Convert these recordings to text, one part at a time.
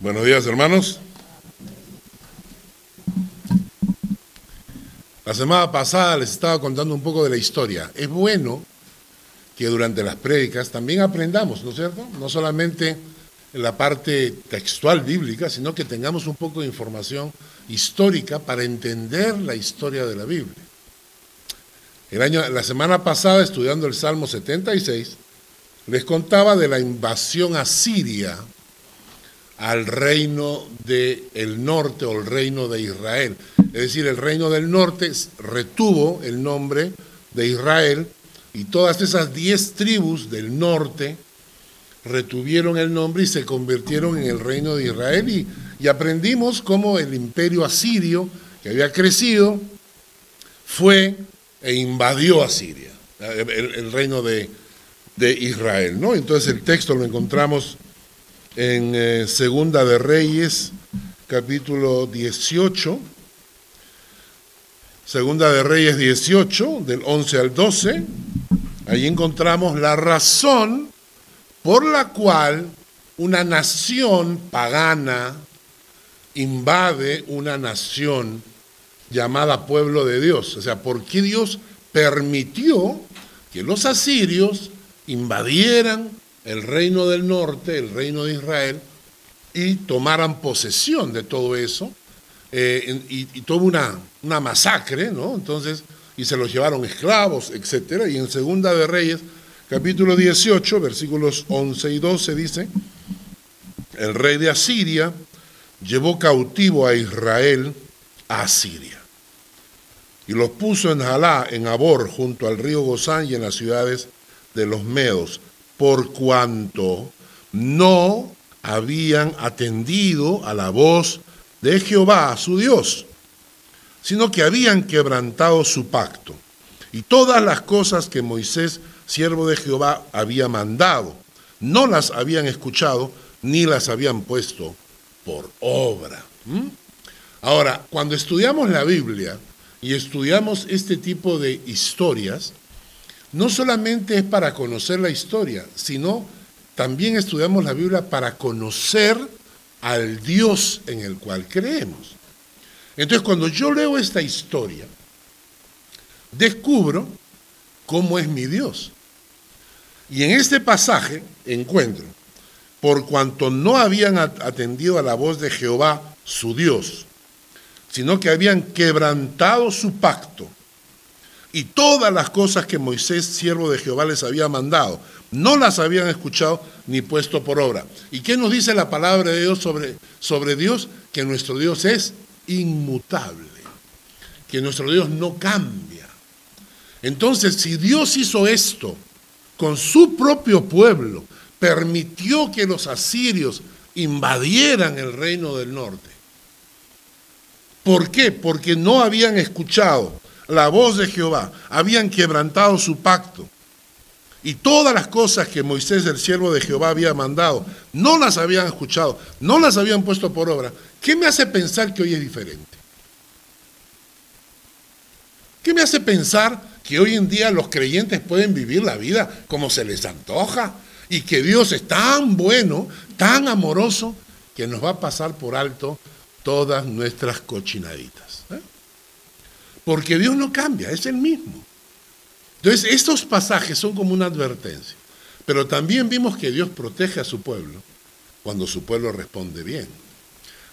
Buenos días, hermanos. La semana pasada les estaba contando un poco de la historia. Es bueno que durante las prédicas también aprendamos, ¿no es cierto? No solamente la parte textual bíblica, sino que tengamos un poco de información histórica para entender la historia de la Biblia. El año, la semana pasada, estudiando el Salmo 76, les contaba de la invasión asiria al reino del norte o el reino de Israel. Es decir, el reino del norte retuvo el nombre de Israel y todas esas diez tribus del norte retuvieron el nombre y se convirtieron en el reino de Israel y, aprendimos cómo el imperio asirio, que había crecido, fue e invadió a Siria, el, reino de, Israel. ¿no? Entonces el texto lo encontramos en eh, Segunda de Reyes, capítulo 18. Segunda de Reyes 18, del 11 al 12. Ahí encontramos la razón por la cual una nación pagana invade una nación llamada pueblo de Dios. O sea, ¿por qué Dios permitió que los asirios invadieran el reino del norte, el reino de Israel, y tomaran posesión de todo eso? Eh, y, tuvo una, una masacre, ¿no? Entonces, y se los llevaron esclavos, etcétera. Y en Segunda de Reyes, capítulo 18, versículos 11 y 12 dice, el rey de Asiria llevó cautivo a Israel a Asiria y los puso en Jalá, en Abor, junto al río Gozán y en las ciudades de los Medos, por cuanto no habían atendido a la voz de Jehová, su Dios, sino que habían quebrantado su pacto y todas las cosas que Moisés, siervo de Jehová, había mandado, no las habían escuchado ni las habían puesto por obra. ¿Mm? Ahora, cuando estudiamos la Biblia, y estudiamos este tipo de historias, no solamente es para conocer la historia, sino también estudiamos la Biblia para conocer al Dios en el cual creemos. Entonces, cuando yo leo esta historia, descubro cómo es mi Dios. Y en este pasaje encuentro, por cuanto no habían atendido a la voz de Jehová, su Dios, sino que habían quebrantado su pacto y todas las cosas que Moisés, siervo de Jehová, les había mandado. No las habían escuchado ni puesto por obra. ¿Y qué nos dice la palabra de Dios sobre, sobre Dios? Que nuestro Dios es inmutable, que nuestro Dios no cambia. Entonces, si Dios hizo esto con su propio pueblo, permitió que los asirios invadieran el reino del norte, ¿Por qué? Porque no habían escuchado la voz de Jehová, habían quebrantado su pacto. Y todas las cosas que Moisés, el siervo de Jehová, había mandado, no las habían escuchado, no las habían puesto por obra. ¿Qué me hace pensar que hoy es diferente? ¿Qué me hace pensar que hoy en día los creyentes pueden vivir la vida como se les antoja? Y que Dios es tan bueno, tan amoroso, que nos va a pasar por alto todas nuestras cochinaditas. Porque Dios no cambia, es el mismo. Entonces, estos pasajes son como una advertencia. Pero también vimos que Dios protege a su pueblo cuando su pueblo responde bien.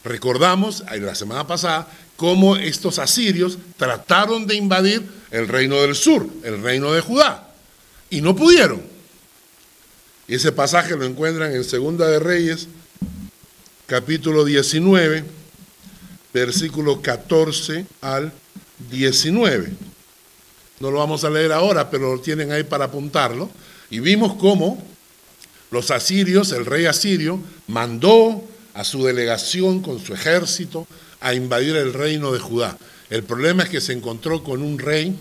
Recordamos la semana pasada cómo estos asirios trataron de invadir el reino del sur, el reino de Judá, y no pudieron. Y ese pasaje lo encuentran en Segunda de Reyes, capítulo 19, versículo 14 al 19. No lo vamos a leer ahora, pero lo tienen ahí para apuntarlo. Y vimos cómo los asirios, el rey asirio, mandó a su delegación con su ejército a invadir el reino de Judá. El problema es que se encontró con un rey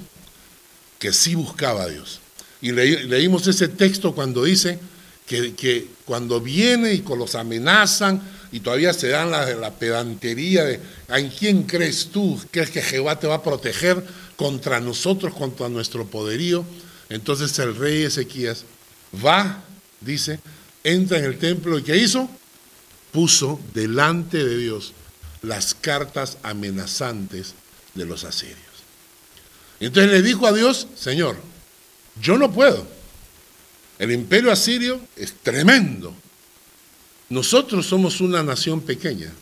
que sí buscaba a Dios. Y leímos ese texto cuando dice que, que, cuando viene y con los amenazan y todavía se dan la, la pedantería de ¿en quién crees tú? ¿Crees que Jehová te va a proteger contra nosotros, contra nuestro poderío? Entonces el rey Ezequías va, dice, entra en el templo y ¿qué hizo? puso delante de Dios las cartas amenazantes de los asirios. Entonces le dijo a Dios, Señor, yo no puedo. El imperio asirio es tremendo. Nosotros somos una nación pequeña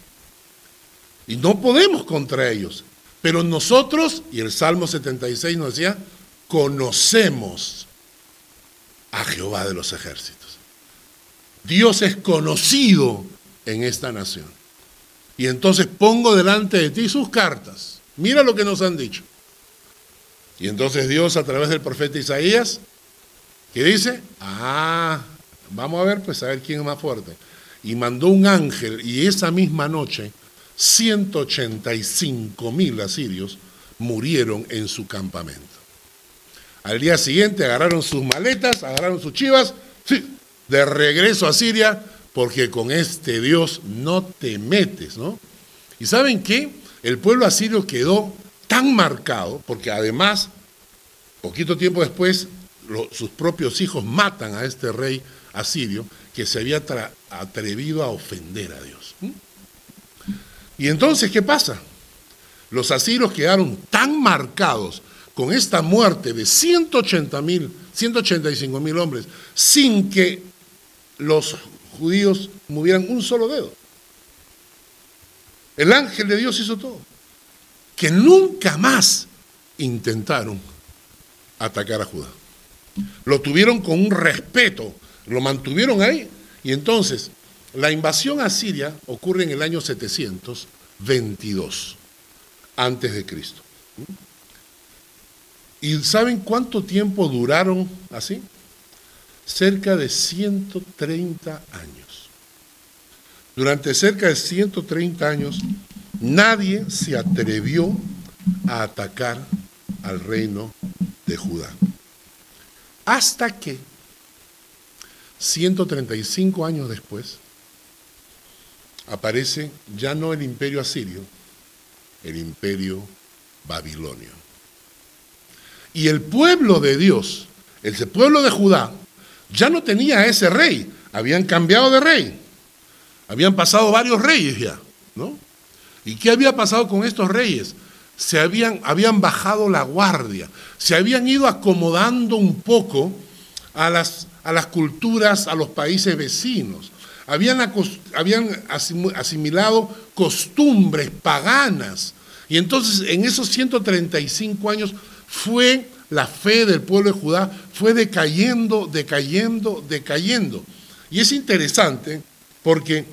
y no podemos contra ellos. Pero nosotros, y el Salmo 76 nos decía, conocemos a Jehová de los ejércitos. Dios es conocido en esta nación. Y entonces pongo delante de ti sus cartas. Mira lo que nos han dicho. Y entonces Dios a través del profeta Isaías, que dice, ah, vamos a ver, pues a ver quién es más fuerte. Y mandó un ángel y esa misma noche 185 mil asirios murieron en su campamento. Al día siguiente agarraron sus maletas, agarraron sus chivas, de regreso a Siria, porque con este Dios no te metes, ¿no? Y saben qué? El pueblo asirio quedó tan marcado, porque además, poquito tiempo después, sus propios hijos matan a este rey asirio que se había atrevido a ofender a Dios. Y entonces, ¿qué pasa? Los asirios quedaron tan marcados con esta muerte de 180 mil, 185 mil hombres, sin que los judíos movieran un solo dedo. El ángel de Dios hizo todo. Que nunca más intentaron atacar a Judá. Lo tuvieron con un respeto, lo mantuvieron ahí. Y entonces, la invasión a Siria ocurre en el año 722 antes de Cristo. ¿Y saben cuánto tiempo duraron así? Cerca de 130 años. Durante cerca de 130 años, nadie se atrevió a atacar al reino de Judá. Hasta que, 135 años después, aparece ya no el imperio asirio, el imperio babilonio. Y el pueblo de Dios, el pueblo de Judá, ya no tenía a ese rey, habían cambiado de rey. Habían pasado varios reyes ya, ¿no? ¿Y qué había pasado con estos reyes? Se habían, habían bajado la guardia, se habían ido acomodando un poco a las, a las culturas, a los países vecinos. Habían, habían asimilado costumbres paganas. Y entonces en esos 135 años fue la fe del pueblo de Judá, fue decayendo, decayendo, decayendo. Y es interesante porque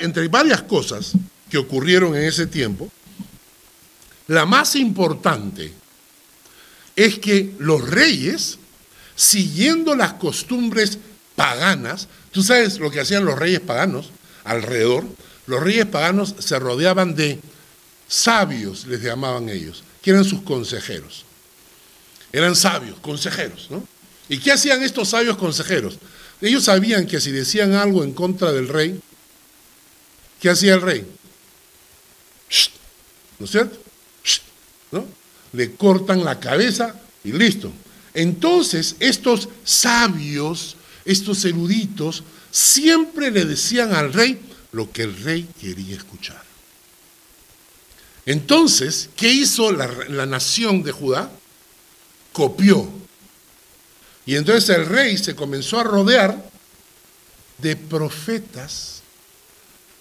entre varias cosas que ocurrieron en ese tiempo, la más importante es que los reyes, siguiendo las costumbres paganas, tú sabes lo que hacían los reyes paganos alrededor, los reyes paganos se rodeaban de sabios, les llamaban ellos, que eran sus consejeros. Eran sabios, consejeros, ¿no? ¿Y qué hacían estos sabios consejeros? Ellos sabían que si decían algo en contra del rey, ¿qué hacía el rey? ¿No es cierto? ¿No? Le cortan la cabeza y listo. Entonces, estos sabios, estos eruditos, siempre le decían al rey lo que el rey quería escuchar. Entonces, ¿qué hizo la, nación de Judá? Copió. Y entonces el rey se comenzó a rodear de profetas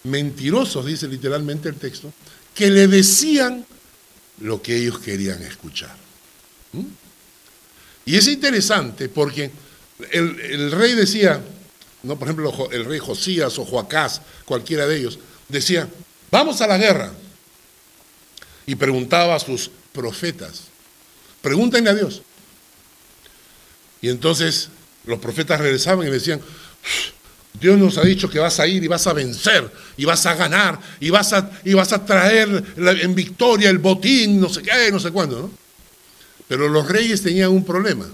mentirosos, dice literalmente el texto, que le decían lo que ellos querían escuchar. ¿Mm? Y es interesante porque el, rey decía, no, por ejemplo, el rey Josías o Joacás, cualquiera de ellos, decía, vamos a la guerra y preguntaba a sus profetas, pregúntenle a Dios. Y entonces los profetas regresaban y decían, Dios nos ha dicho que vas a ir y vas a vencer y vas a ganar y vas a, y vas a traer en victoria el botín, no sé qué, no sé cuándo, ¿no? Pero los reyes tenían un problema.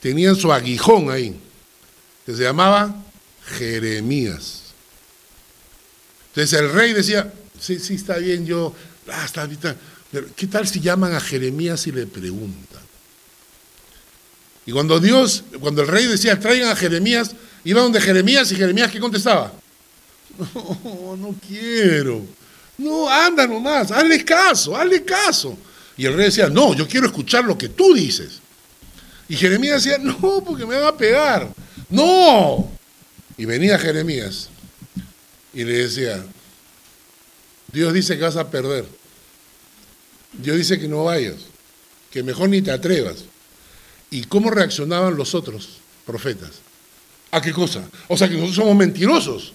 Tenían su aguijón ahí, que se llamaba Jeremías. Entonces el rey decía, sí, sí, está bien, yo Ah, está, ¿Qué tal si llaman a Jeremías y le preguntan? Y cuando Dios, cuando el rey decía, traigan a Jeremías, iba donde Jeremías y Jeremías, ¿qué contestaba? No, no quiero. No, anda nomás, hazle caso, hazle caso. Y el rey decía, no, yo quiero escuchar lo que tú dices. Y Jeremías decía, no, porque me van a pegar. No. Y venía Jeremías y le decía, Dios dice que vas a perder. Dios dice que no vayas, que mejor ni te atrevas. ¿Y cómo reaccionaban los otros profetas? ¿A qué cosa? O sea que nosotros somos mentirosos.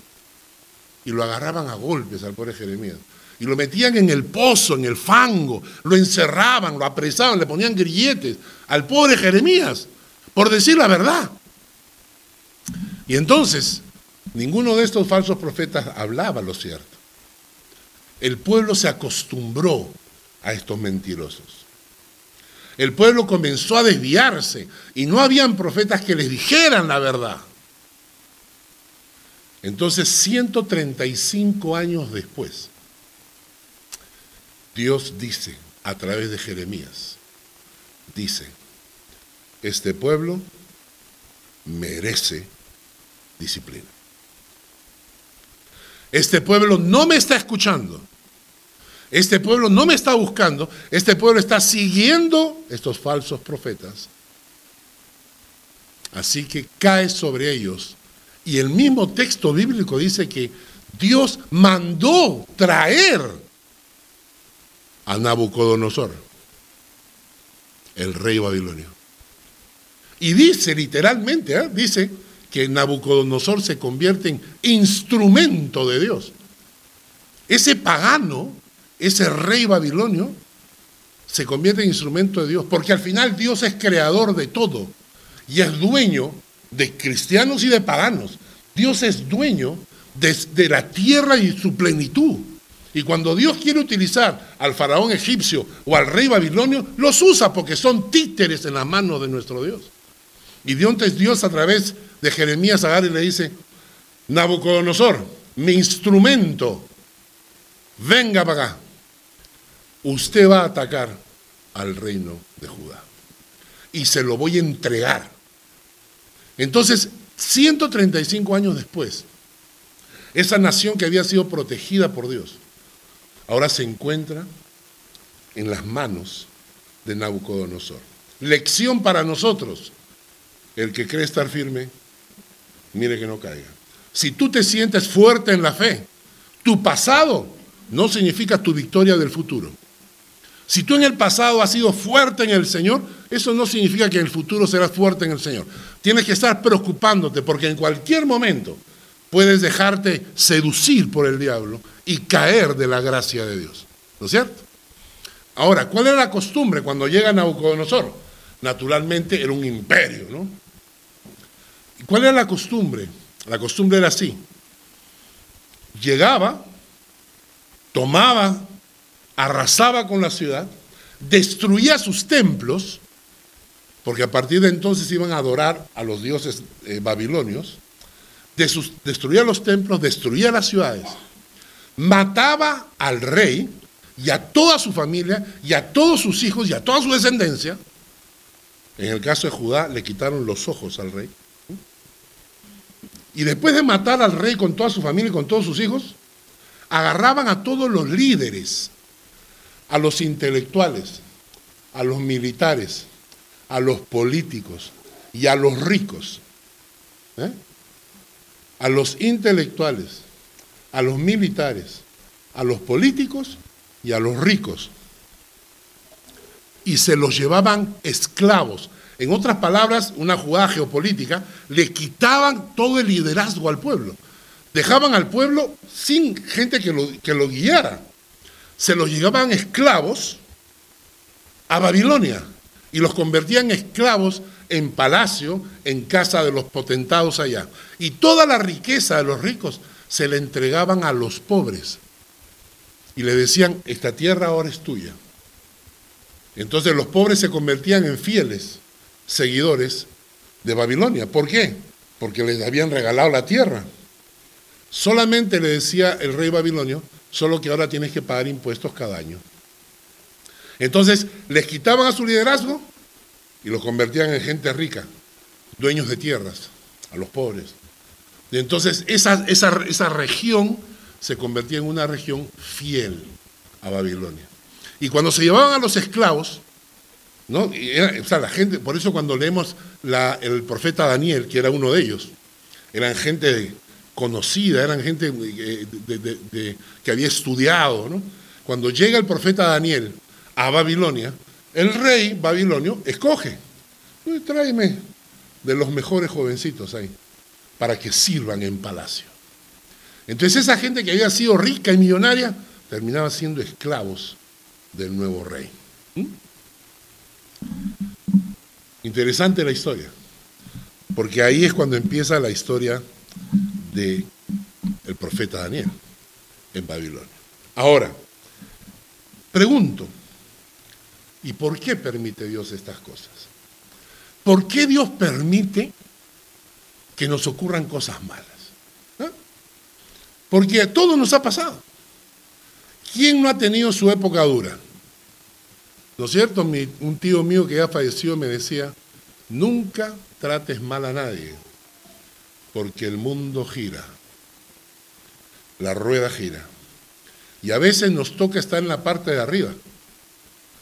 Y lo agarraban a golpes al pobre Jeremías. Y lo metían en el pozo, en el fango, lo encerraban, lo apresaban, le ponían grilletes al pobre Jeremías por decir la verdad. Y entonces, ninguno de estos falsos profetas hablaba lo cierto. El pueblo se acostumbró a estos mentirosos. El pueblo comenzó a desviarse y no habían profetas que les dijeran la verdad. Entonces, 135 años después, Dios dice a través de Jeremías, dice, este pueblo merece disciplina. Este pueblo no me está escuchando. Este pueblo no me está buscando. Este pueblo está siguiendo estos falsos profetas. Así que cae sobre ellos. Y el mismo texto bíblico dice que Dios mandó traer a Nabucodonosor, el rey babilonio. Y dice literalmente, ¿eh? dice que Nabucodonosor se convierte en instrumento de Dios. Ese pagano, ese rey babilonio, se convierte en instrumento de Dios, porque al final Dios es creador de todo y es dueño de cristianos y de paganos. Dios es dueño de, de la tierra y su plenitud. Y cuando Dios quiere utilizar al faraón egipcio o al rey babilonio, los usa porque son títeres en la mano de nuestro Dios. Y Dios, Dios a través de Jeremías agarra y le dice, Nabucodonosor, mi instrumento, venga para acá. Usted va a atacar al reino de Judá. Y se lo voy a entregar. Entonces, 135 años después, esa nación que había sido protegida por Dios, ahora se encuentra en las manos de Nabucodonosor. Lección para nosotros. El que cree estar firme, mire que no caiga. Si tú te sientes fuerte en la fe, tu pasado no significa tu victoria del futuro. Si tú en el pasado has sido fuerte en el Señor, eso no significa que en el futuro serás fuerte en el Señor. Tienes que estar preocupándote porque en cualquier momento puedes dejarte seducir por el diablo y caer de la gracia de Dios. ¿No es cierto? Ahora, ¿cuál era la costumbre cuando llega Nabucodonosor? Naturalmente era un imperio, ¿no? ¿Cuál era la costumbre? La costumbre era así. Llegaba, tomaba, arrasaba con la ciudad, destruía sus templos, porque a partir de entonces iban a adorar a los dioses eh, babilonios, destruía los templos, destruía las ciudades, mataba al rey y a toda su familia y a todos sus hijos y a toda su descendencia. En el caso de Judá le quitaron los ojos al rey y después de matar al rey con toda su familia y con todos sus hijos, agarraban a todos los líderes, a los intelectuales, a los militares, a los políticos y a los ricos, ¿eh? A los intelectuales, a los militares, a los políticos y a los ricos. Y se los llevaban esclavos en otras palabras, una jugada geopolítica, le quitaban todo el liderazgo al pueblo. Dejaban al pueblo sin gente que lo, que lo guiara. Se los llevaban esclavos a Babilonia y los convertían en esclavos en palacio, en casa de los potentados allá. Y toda la riqueza de los ricos se le entregaban a los pobres. Y le decían, esta tierra ahora es tuya. Entonces los pobres se convertían en fieles seguidores de Babilonia. ¿Por qué? Porque les habían regalado la tierra. Solamente le decía el rey babilonio, solo que ahora tienes que pagar impuestos cada año. Entonces les quitaban a su liderazgo y los convertían en gente rica, dueños de tierras, a los pobres. Entonces esa, esa, esa región se convertía en una región fiel a Babilonia. Y cuando se llevaban a los esclavos, ¿no? o sea, la gente, por eso cuando leemos el profeta Daniel, que era uno de ellos, eran gente conocida, eran gente eh, que había estudiado. ¿no? Cuando llega el profeta Daniel a Babilonia, el rey babilonio escoge, tráeme de los mejores jovencitos ahí, para que sirvan en palacio. Entonces esa gente que había sido rica y millonaria terminaba siendo esclavos del nuevo rey. ¿Mm? Interesante la historia, porque ahí es cuando empieza la historia del el profeta Daniel en Babilonia. Ahora, pregunto, ¿y por qué permite Dios estas cosas? ¿Por qué Dios permite que nos ocurran cosas malas? Porque a todos nos ha pasado. ¿Quién no ha tenido su época dura? ¿No es cierto? un tío mío que ya falleció me decía, nunca trates mal a nadie, porque el mundo gira, la rueda gira. Y a veces nos toca estar en la parte de arriba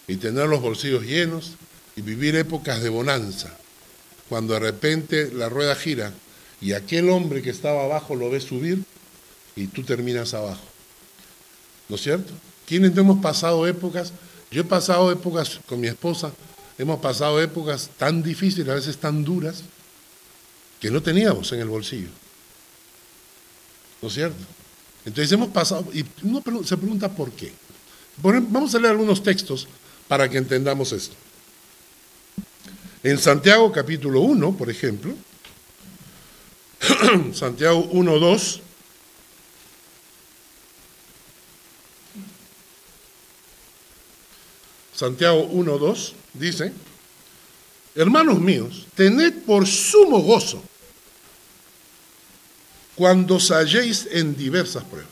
y tener los bolsillos llenos y vivir épocas de bonanza, cuando de repente la rueda gira y aquel hombre que estaba abajo lo ve subir y tú terminas abajo. ¿No es cierto? ¿Quiénes hemos pasado épocas yo he pasado épocas con mi esposa, hemos pasado épocas tan difíciles, a veces tan duras, que no teníamos en el bolsillo. ¿No es cierto? Entonces hemos pasado, y uno se pregunta por qué. Vamos a leer algunos textos para que entendamos esto. En Santiago capítulo 1, por ejemplo, Santiago 1, 2, Santiago 1.2, dice, hermanos míos, tened por sumo gozo cuando os halléis en diversas pruebas,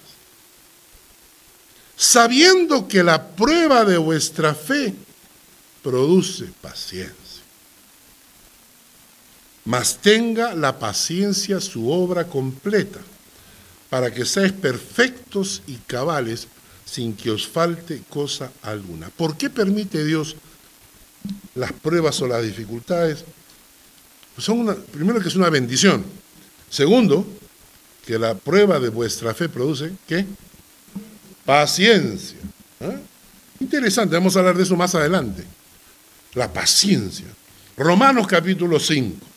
sabiendo que la prueba de vuestra fe produce paciencia. Mas tenga la paciencia su obra completa, para que seáis perfectos y cabales sin que os falte cosa alguna. ¿Por qué permite Dios las pruebas o las dificultades? Pues son una, primero que es una bendición. Segundo, que la prueba de vuestra fe produce, ¿qué? Paciencia. ¿eh? Interesante, vamos a hablar de eso más adelante. La paciencia. Romanos capítulo 5.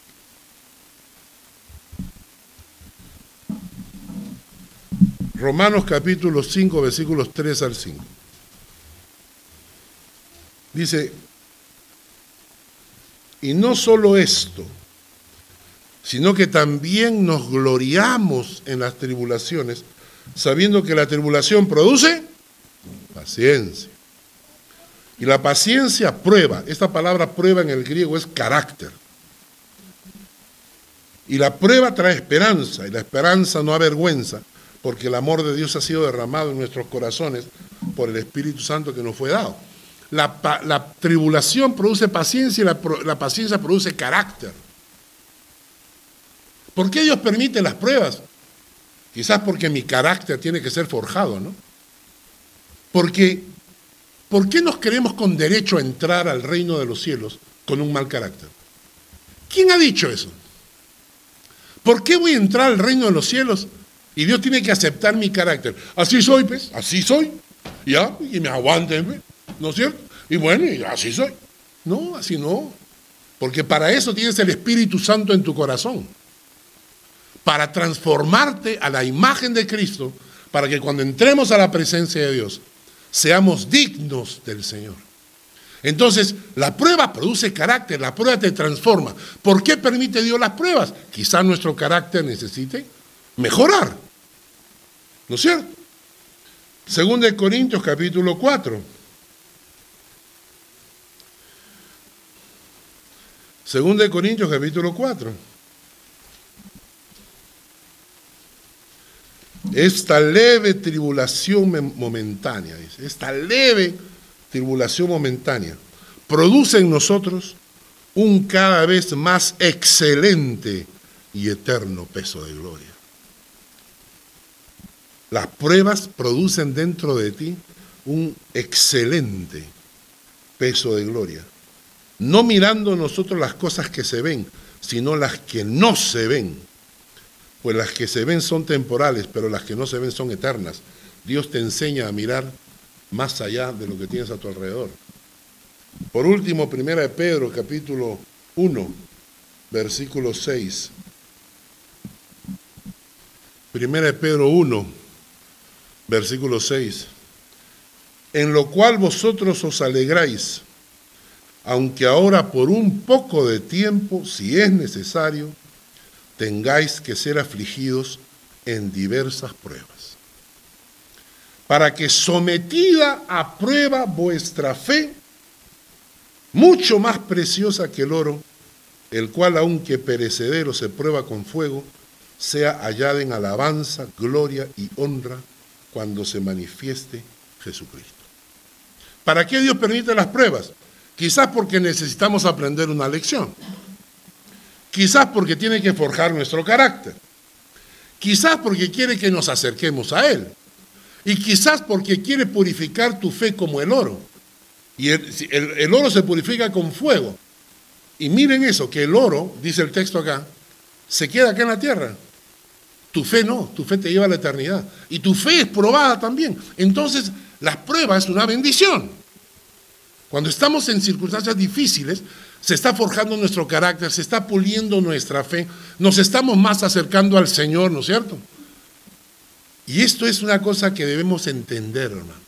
Romanos capítulo 5, versículos 3 al 5. Dice, y no solo esto, sino que también nos gloriamos en las tribulaciones, sabiendo que la tribulación produce paciencia. Y la paciencia prueba, esta palabra prueba en el griego es carácter. Y la prueba trae esperanza, y la esperanza no avergüenza, porque el amor de Dios ha sido derramado en nuestros corazones por el Espíritu Santo que nos fue dado. La, tribulación produce paciencia y la, la paciencia produce carácter. ¿Por qué Dios permite las pruebas? Quizás porque mi carácter tiene que ser forjado, ¿no? Porque, ¿por qué nos queremos con derecho a entrar al reino de los cielos con un mal carácter? ¿Quién ha dicho eso? ¿Por qué voy a entrar al reino de los cielos y Dios tiene que aceptar mi carácter. Así soy, pues, así soy. Ya, y me aguanten, pues, ¿no es cierto? Y bueno, y así soy. No, así no. Porque para eso tienes el Espíritu Santo en tu corazón. Para transformarte a la imagen de Cristo, para que cuando entremos a la presencia de Dios, seamos dignos del Señor. Entonces, la prueba produce carácter, la prueba te transforma. ¿Por qué permite Dios las pruebas? Quizá nuestro carácter necesite mejorar. ¿No es cierto? Segunda de Corintios capítulo 4. Segunda de Corintios capítulo 4. Esta leve tribulación momentánea, dice, esta leve tribulación momentánea produce en nosotros un cada vez más excelente y eterno peso de gloria. Las pruebas producen dentro de ti un excelente peso de gloria. No mirando nosotros las cosas que se ven, sino las que no se ven. Pues las que se ven son temporales, pero las que no se ven son eternas. Dios te enseña a mirar más allá de lo que tienes a tu alrededor. Por último, primera de Pedro, capítulo 1, versículo 6. Primera de Pedro 1, versículo 6. En lo cual vosotros os alegráis, aunque ahora por un poco de tiempo, si es necesario, tengáis que ser afligidos en diversas pruebas, para que sometida a prueba vuestra fe, mucho más preciosa que el oro, el cual aunque perecedero se prueba con fuego, sea hallada en alabanza, gloria y honra cuando se manifieste Jesucristo. ¿Para qué Dios permite las pruebas? Quizás porque necesitamos aprender una lección. Quizás porque tiene que forjar nuestro carácter. Quizás porque quiere que nos acerquemos a Él. Y quizás porque quiere purificar tu fe como el oro. Y el, oro se purifica con fuego. Y miren eso, que el oro, dice el texto acá, se queda acá en la tierra. Tu fe no, tu fe te lleva a la eternidad. Y tu fe es probada también. Entonces, las pruebas es una bendición. Cuando estamos en circunstancias difíciles, se está forjando nuestro carácter, se está puliendo nuestra fe, nos estamos más acercando al Señor, ¿no es cierto? Y esto es una cosa que debemos entender, hermano.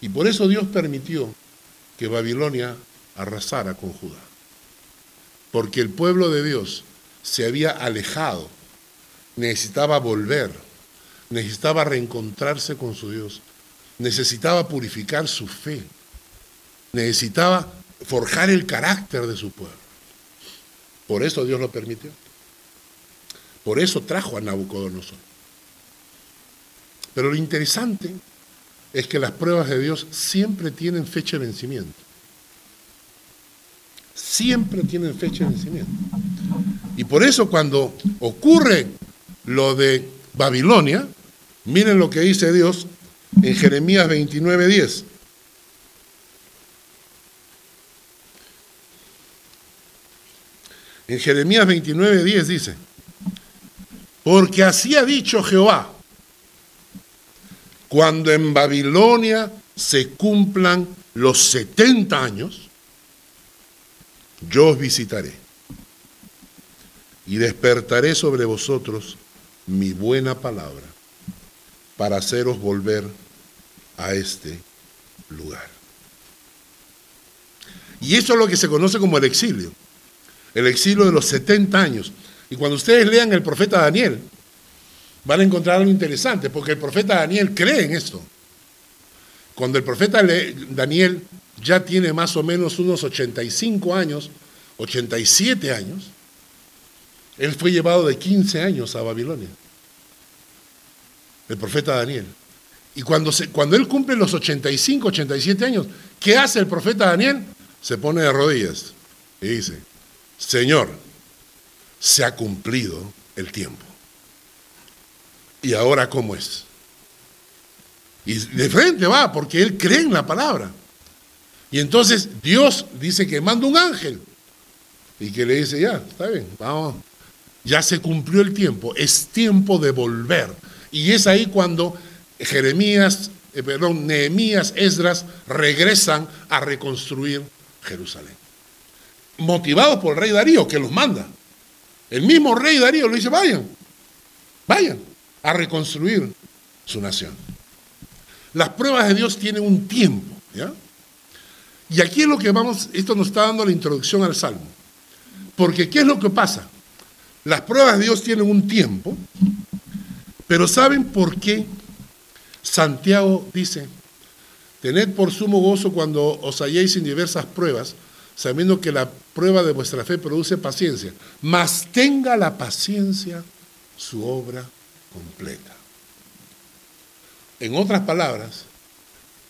Y por eso Dios permitió que Babilonia arrasara con Judá. Porque el pueblo de Dios se había alejado, necesitaba volver, necesitaba reencontrarse con su Dios, necesitaba purificar su fe necesitaba forjar el carácter de su pueblo. Por eso Dios lo permitió. Por eso trajo a Nabucodonosor. Pero lo interesante es que las pruebas de Dios siempre tienen fecha de vencimiento. Siempre tienen fecha de vencimiento. Y por eso cuando ocurre lo de Babilonia, miren lo que dice Dios en Jeremías 29:10. En Jeremías 29, 10 dice, porque así ha dicho Jehová, cuando en Babilonia se cumplan los 70 años, yo os visitaré y despertaré sobre vosotros mi buena palabra para haceros volver a este lugar. Y eso es lo que se conoce como el exilio el exilio de los 70 años. Y cuando ustedes lean el profeta Daniel, van a encontrar algo interesante, porque el profeta Daniel cree en esto. Cuando el profeta Daniel ya tiene más o menos unos 85 años, 87 años, él fue llevado de 15 años a Babilonia. El profeta Daniel. Y cuando, cuando él cumple los 85, 87 años, ¿qué hace el profeta Daniel? Se pone de rodillas y dice, Señor, se ha cumplido el tiempo. ¿Y ahora cómo es? Y de frente va, porque él cree en la palabra. Y entonces Dios dice que manda un ángel y que le dice, ya, está bien, vamos, ya se cumplió el tiempo, es tiempo de volver. Y es ahí cuando Jeremías, eh, perdón, Nehemías, Esdras regresan a reconstruir Jerusalén motivados por el rey Darío, que los manda. El mismo rey Darío le dice, vayan, vayan a reconstruir su nación. Las pruebas de Dios tienen un tiempo. Y aquí es lo que vamos, esto nos está dando la introducción al Salmo. Porque ¿qué es lo que pasa? Las pruebas de Dios tienen un tiempo, pero ¿saben por qué Santiago dice, tened por sumo gozo cuando os halléis en diversas pruebas, sabiendo que la prueba de vuestra fe produce paciencia, mas tenga la paciencia su obra completa. En otras palabras,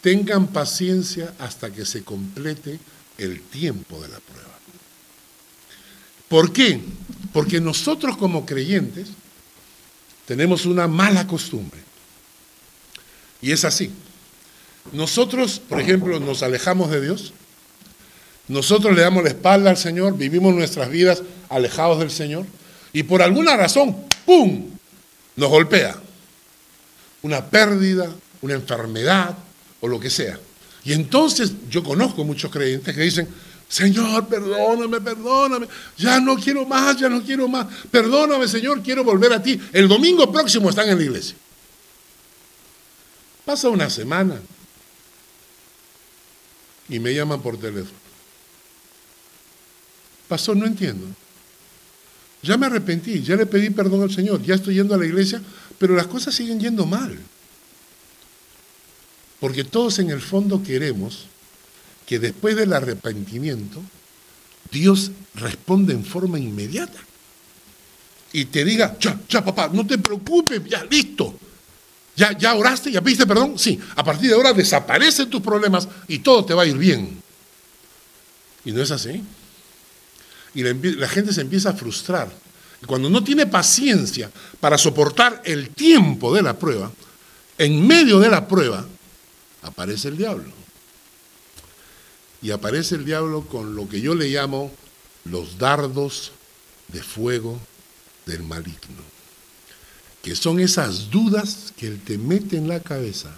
tengan paciencia hasta que se complete el tiempo de la prueba. ¿Por qué? Porque nosotros como creyentes tenemos una mala costumbre. Y es así. Nosotros, por ejemplo, nos alejamos de Dios. Nosotros le damos la espalda al Señor, vivimos nuestras vidas alejados del Señor. Y por alguna razón, ¡pum!, nos golpea. Una pérdida, una enfermedad o lo que sea. Y entonces yo conozco muchos creyentes que dicen, Señor, perdóname, perdóname, ya no quiero más, ya no quiero más, perdóname, Señor, quiero volver a ti. El domingo próximo están en la iglesia. Pasa una semana y me llaman por teléfono. Pasó, no entiendo. Ya me arrepentí, ya le pedí perdón al Señor, ya estoy yendo a la iglesia, pero las cosas siguen yendo mal. Porque todos en el fondo queremos que después del arrepentimiento, Dios responde en forma inmediata. Y te diga, ya, ya papá, no te preocupes, ya, listo. Ya, ya oraste, ya pediste perdón. Sí, a partir de ahora desaparecen tus problemas y todo te va a ir bien. Y no es así. Y la, gente se empieza a frustrar. Y cuando no tiene paciencia para soportar el tiempo de la prueba, en medio de la prueba, aparece el diablo. Y aparece el diablo con lo que yo le llamo los dardos de fuego del maligno, que son esas dudas que él te mete en la cabeza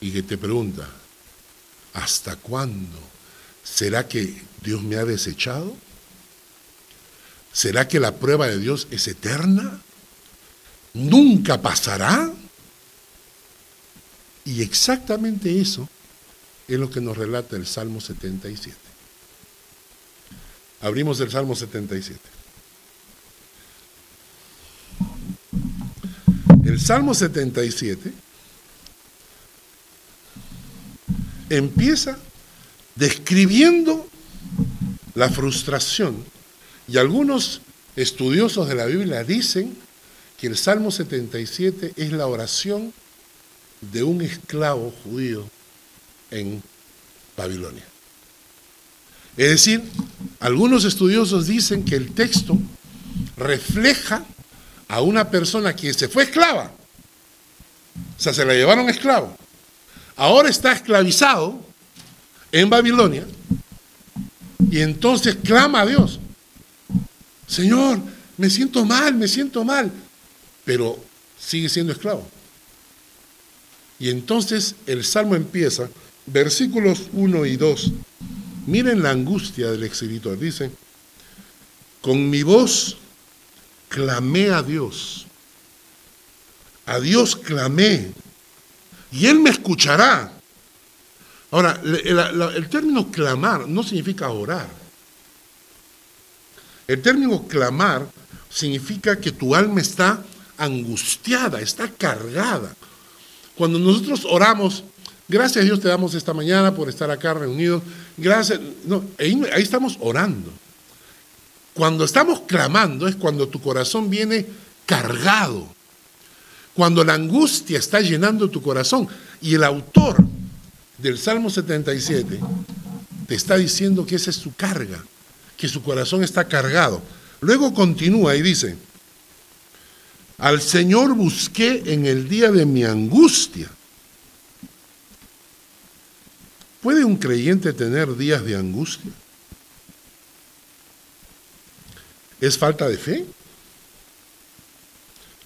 y que te pregunta, ¿hasta cuándo? ¿Será que Dios me ha desechado? ¿Será que la prueba de Dios es eterna? ¿Nunca pasará? Y exactamente eso es lo que nos relata el Salmo 77. Abrimos el Salmo 77. El Salmo 77 empieza describiendo la frustración y algunos estudiosos de la Biblia dicen que el Salmo 77 es la oración de un esclavo judío en Babilonia. Es decir, algunos estudiosos dicen que el texto refleja a una persona que se fue esclava. O sea, se la llevaron esclavo. Ahora está esclavizado en Babilonia y entonces clama a Dios. Señor, me siento mal, me siento mal. Pero sigue siendo esclavo. Y entonces el salmo empieza, versículos 1 y 2. Miren la angustia del exhibitor. Dice, con mi voz clamé a Dios. A Dios clamé. Y Él me escuchará. Ahora, el, término clamar no significa orar. El término clamar significa que tu alma está angustiada, está cargada. Cuando nosotros oramos, gracias a Dios te damos esta mañana por estar acá reunidos, gracias, no, ahí, ahí estamos orando. Cuando estamos clamando es cuando tu corazón viene cargado, cuando la angustia está llenando tu corazón. Y el autor del Salmo 77 te está diciendo que esa es su carga, que su corazón está cargado. Luego continúa y dice, al Señor busqué en el día de mi angustia. ¿Puede un creyente tener días de angustia? ¿Es falta de fe?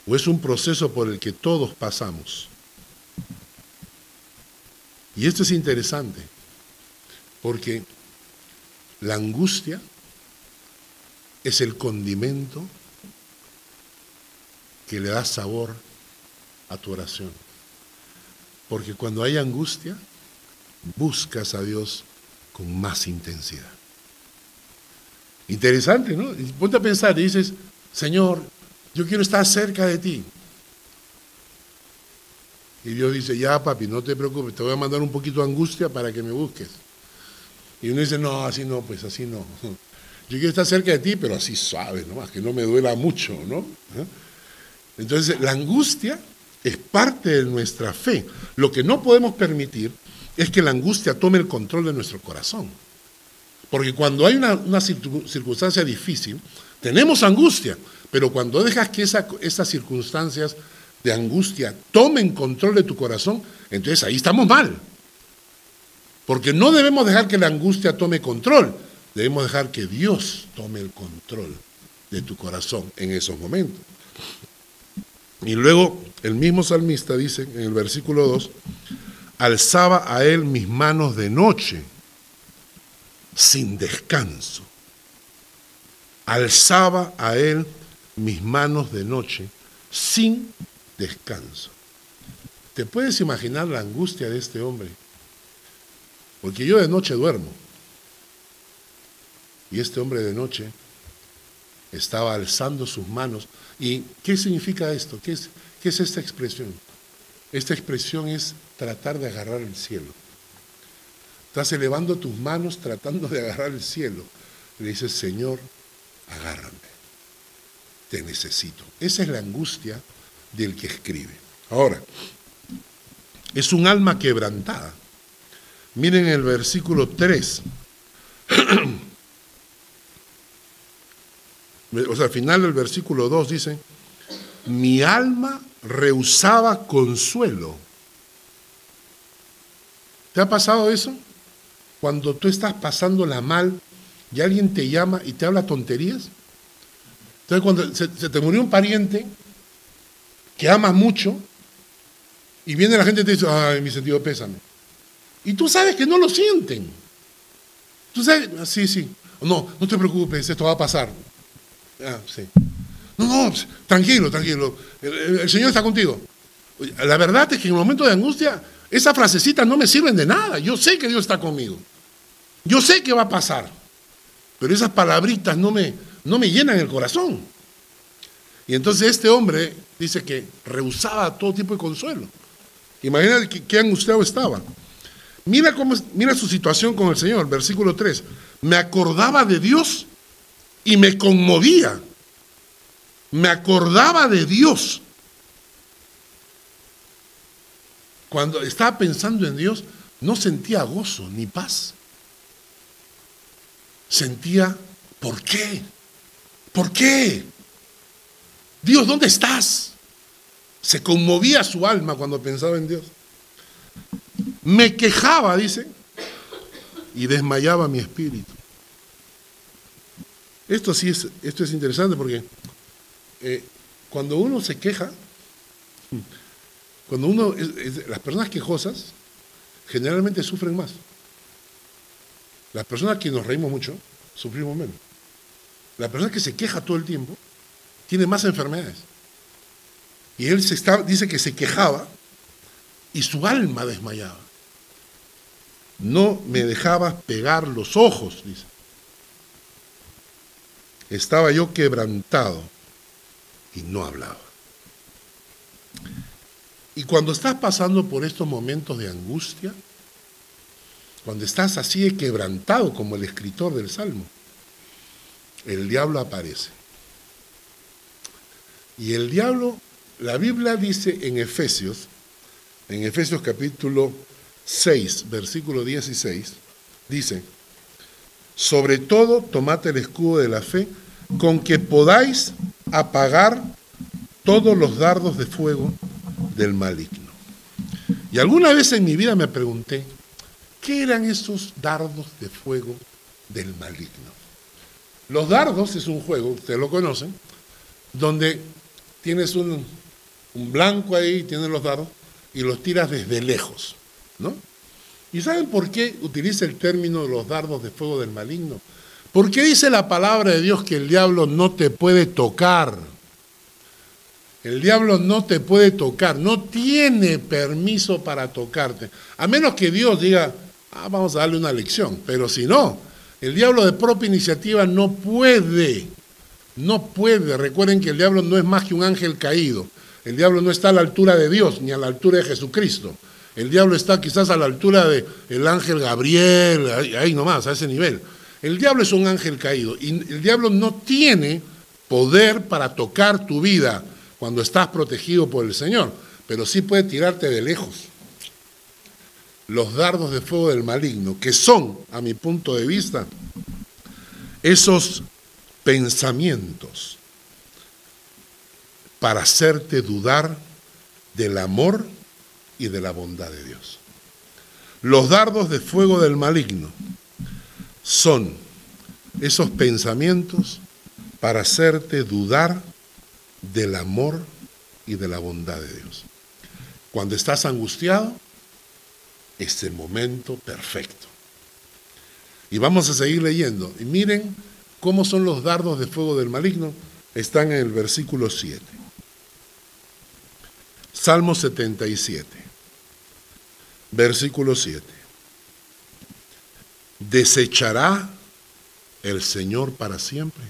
¿O es un proceso por el que todos pasamos? Y esto es interesante, porque la angustia es el condimento que le da sabor a tu oración. Porque cuando hay angustia, buscas a Dios con más intensidad. Interesante, ¿no? ponte a pensar y dices, Señor, yo quiero estar cerca de ti. Y Dios dice, ya papi, no te preocupes, te voy a mandar un poquito de angustia para que me busques. Y uno dice, no, así no, pues así no. Yo quiero estar cerca de ti, pero así suave, ¿no? que no me duela mucho, ¿no? ¿Eh? Entonces, la angustia es parte de nuestra fe. Lo que no podemos permitir es que la angustia tome el control de nuestro corazón. Porque cuando hay una, circunstancia difícil, tenemos angustia, pero cuando dejas que esas circunstancias de angustia tomen control de tu corazón, entonces ahí estamos mal. Porque no debemos dejar que la angustia tome control, debemos dejar que Dios tome el control de tu corazón en esos momentos. Y luego el mismo salmista dice en el versículo 2, alzaba a él mis manos de noche, sin descanso. Alzaba a él mis manos de noche, sin descanso. ¿Te puedes imaginar la angustia de este hombre? Porque yo de noche duermo. Y este hombre de noche estaba alzando sus manos. ¿Y qué significa esto? ¿Qué es, esta expresión? Esta expresión es tratar de agarrar el cielo. Estás elevando tus manos tratando de agarrar el cielo. Le dices, Señor, agárrame. Te necesito. Esa es la angustia del que escribe. Ahora, es un alma quebrantada. Miren el versículo 3. o sea, al final del versículo 2 dice, mi alma rehusaba consuelo. ¿Te ha pasado eso? Cuando tú estás pasándola mal y alguien te llama y te habla tonterías. Entonces cuando se, te murió un pariente que amas mucho y viene la gente y te dice, ay, mi sentido pésame. Y tú sabes que no lo sienten. Tú sabes, ah, sí, sí. No, no te preocupes, esto va a pasar. Ah, sí. No, no, pues, tranquilo, tranquilo. El, Señor está contigo. La verdad es que en el momento de angustia, esas frasecitas no me sirven de nada. Yo sé que Dios está conmigo. Yo sé que va a pasar. Pero esas palabritas no me, no me llenan el corazón. Y entonces este hombre dice que rehusaba todo tipo de consuelo. Imagínate qué angustiado estaba. Mira, cómo, mira su situación con el Señor, versículo 3. Me acordaba de Dios y me conmovía. Me acordaba de Dios. Cuando estaba pensando en Dios, no sentía gozo ni paz. Sentía, ¿por qué? ¿Por qué? Dios, ¿dónde estás? Se conmovía su alma cuando pensaba en Dios. Me quejaba, dice, y desmayaba mi espíritu. Esto sí es, esto es interesante porque eh, cuando uno se queja, cuando uno, las personas quejosas generalmente sufren más. Las personas que nos reímos mucho, sufrimos menos. La persona que se queja todo el tiempo tiene más enfermedades. Y él se está, dice que se quejaba y su alma desmayaba. No me dejaba pegar los ojos, dice. Estaba yo quebrantado y no hablaba. Y cuando estás pasando por estos momentos de angustia, cuando estás así quebrantado como el escritor del Salmo, el diablo aparece. Y el diablo, la Biblia dice en Efesios, en Efesios capítulo 6, versículo 16, dice, sobre todo tomad el escudo de la fe con que podáis apagar todos los dardos de fuego del maligno. Y alguna vez en mi vida me pregunté, ¿qué eran esos dardos de fuego del maligno? Los dardos es un juego, ustedes lo conocen, donde tienes un, blanco ahí, tienes los dardos, y los tiras desde lejos, ¿no? ¿Y saben por qué utiliza el término de los dardos de fuego del maligno? ¿Por qué dice la palabra de Dios que el diablo no te puede tocar? El diablo no te puede tocar, no tiene permiso para tocarte. A menos que Dios diga, ah, vamos a darle una lección. Pero si no, el diablo de propia iniciativa no puede. No puede. Recuerden que el diablo no es más que un ángel caído. El diablo no está a la altura de Dios ni a la altura de Jesucristo. El diablo está quizás a la altura del ángel Gabriel, ahí nomás, a ese nivel. El diablo es un ángel caído y el diablo no tiene poder para tocar tu vida cuando estás protegido por el Señor, pero sí puede tirarte de lejos. Los dardos de fuego del maligno, que son, a mi punto de vista, esos pensamientos para hacerte dudar del amor y de la bondad de Dios. Los dardos de fuego del maligno son esos pensamientos para hacerte dudar del amor y de la bondad de Dios. Cuando estás angustiado, es el momento perfecto. Y vamos a seguir leyendo. Y miren cómo son los dardos de fuego del maligno. Están en el versículo 7. Salmo 77, versículo 7. Desechará el Señor para siempre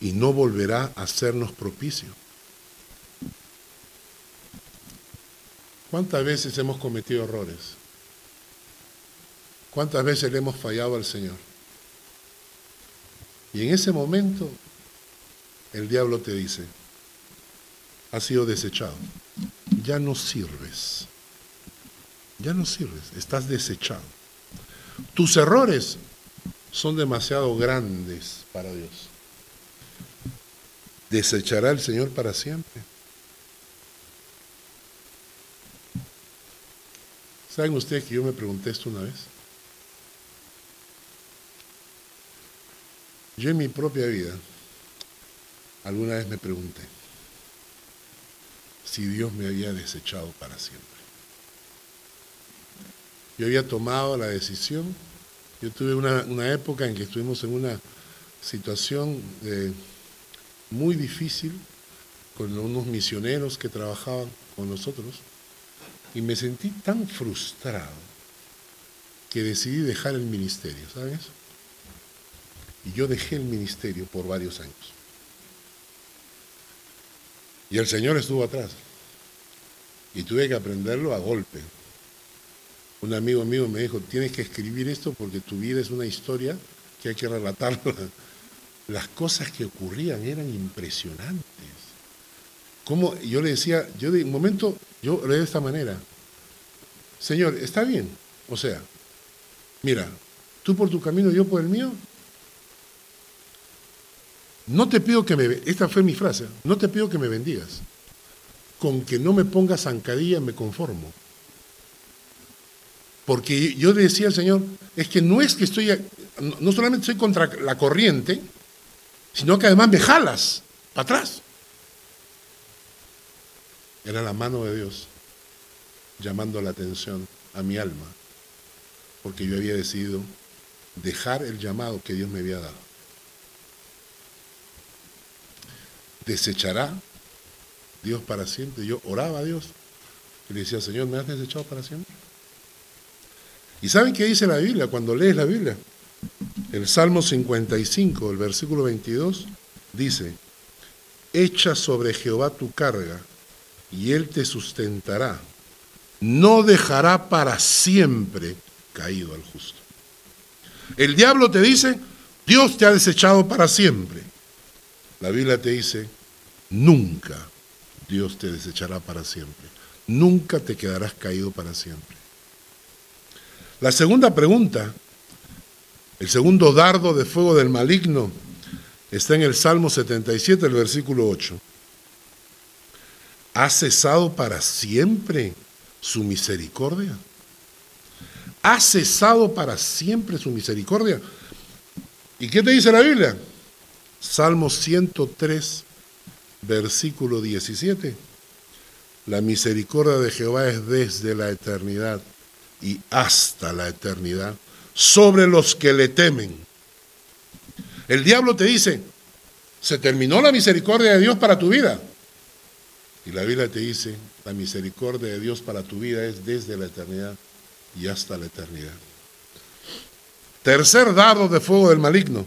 y no volverá a hacernos propicio. ¿Cuántas veces hemos cometido errores? ¿Cuántas veces le hemos fallado al Señor? Y en ese momento el diablo te dice, has sido desechado, ya no sirves, ya no sirves, estás desechado. Tus errores son demasiado grandes para Dios. ¿Desechará el Señor para siempre? ¿Saben ustedes que yo me pregunté esto una vez? Yo en mi propia vida, alguna vez me pregunté si Dios me había desechado para siempre. Yo había tomado la decisión, yo tuve una, época en que estuvimos en una situación muy difícil con unos misioneros que trabajaban con nosotros y me sentí tan frustrado que decidí dejar el ministerio, ¿sabes? Y yo dejé el ministerio por varios años. Y el Señor estuvo atrás. Y tuve que aprenderlo a golpe. Un amigo mío me dijo, tienes que escribir esto porque tu vida es una historia que hay que relatarla. Las cosas que ocurrían eran impresionantes. Como yo le decía, yo de momento, yo le de esta manera, Señor, está bien, o sea, mira, tú por tu camino, yo por el mío, no te pido que me, esta fue mi frase, no te pido que me bendigas. Con que no me pongas zancadilla me conformo. Porque yo decía al Señor, es que no es que estoy, no solamente estoy contra la corriente, sino que además me jalas para atrás. Era la mano de Dios llamando la atención a mi alma, porque yo había decidido dejar el llamado que Dios me había dado. desechará Dios para siempre. Yo oraba a Dios y le decía, Señor, ¿me has desechado para siempre? ¿Y saben qué dice la Biblia cuando lees la Biblia? El Salmo 55, el versículo 22, dice, echa sobre Jehová tu carga y él te sustentará. No dejará para siempre caído al justo. El diablo te dice, Dios te ha desechado para siempre. La Biblia te dice, nunca Dios te desechará para siempre. Nunca te quedarás caído para siempre. La segunda pregunta, el segundo dardo de fuego del maligno, está en el Salmo 77, el versículo 8. ¿Ha cesado para siempre su misericordia? ¿Ha cesado para siempre su misericordia? ¿Y qué te dice la Biblia? Salmo 103, versículo 17. La misericordia de Jehová es desde la eternidad y hasta la eternidad sobre los que le temen. El diablo te dice, se terminó la misericordia de Dios para tu vida. Y la Biblia te dice, la misericordia de Dios para tu vida es desde la eternidad y hasta la eternidad. Tercer dado de fuego del maligno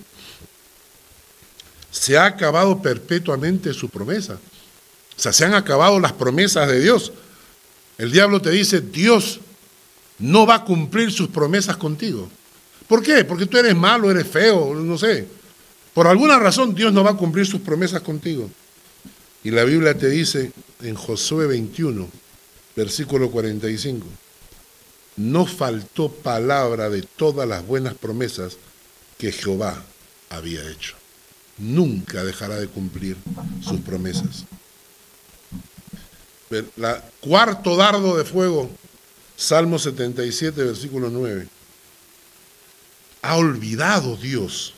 se ha acabado perpetuamente su promesa. O sea, se han acabado las promesas de Dios. El diablo te dice, Dios no va a cumplir sus promesas contigo. ¿Por qué? Porque tú eres malo, eres feo, no sé. Por alguna razón Dios no va a cumplir sus promesas contigo. Y la Biblia te dice en Josué 21, versículo 45, no faltó palabra de todas las buenas promesas que Jehová había hecho nunca dejará de cumplir sus promesas. la cuarto dardo de fuego, Salmo 77, versículo 9. Ha olvidado Dios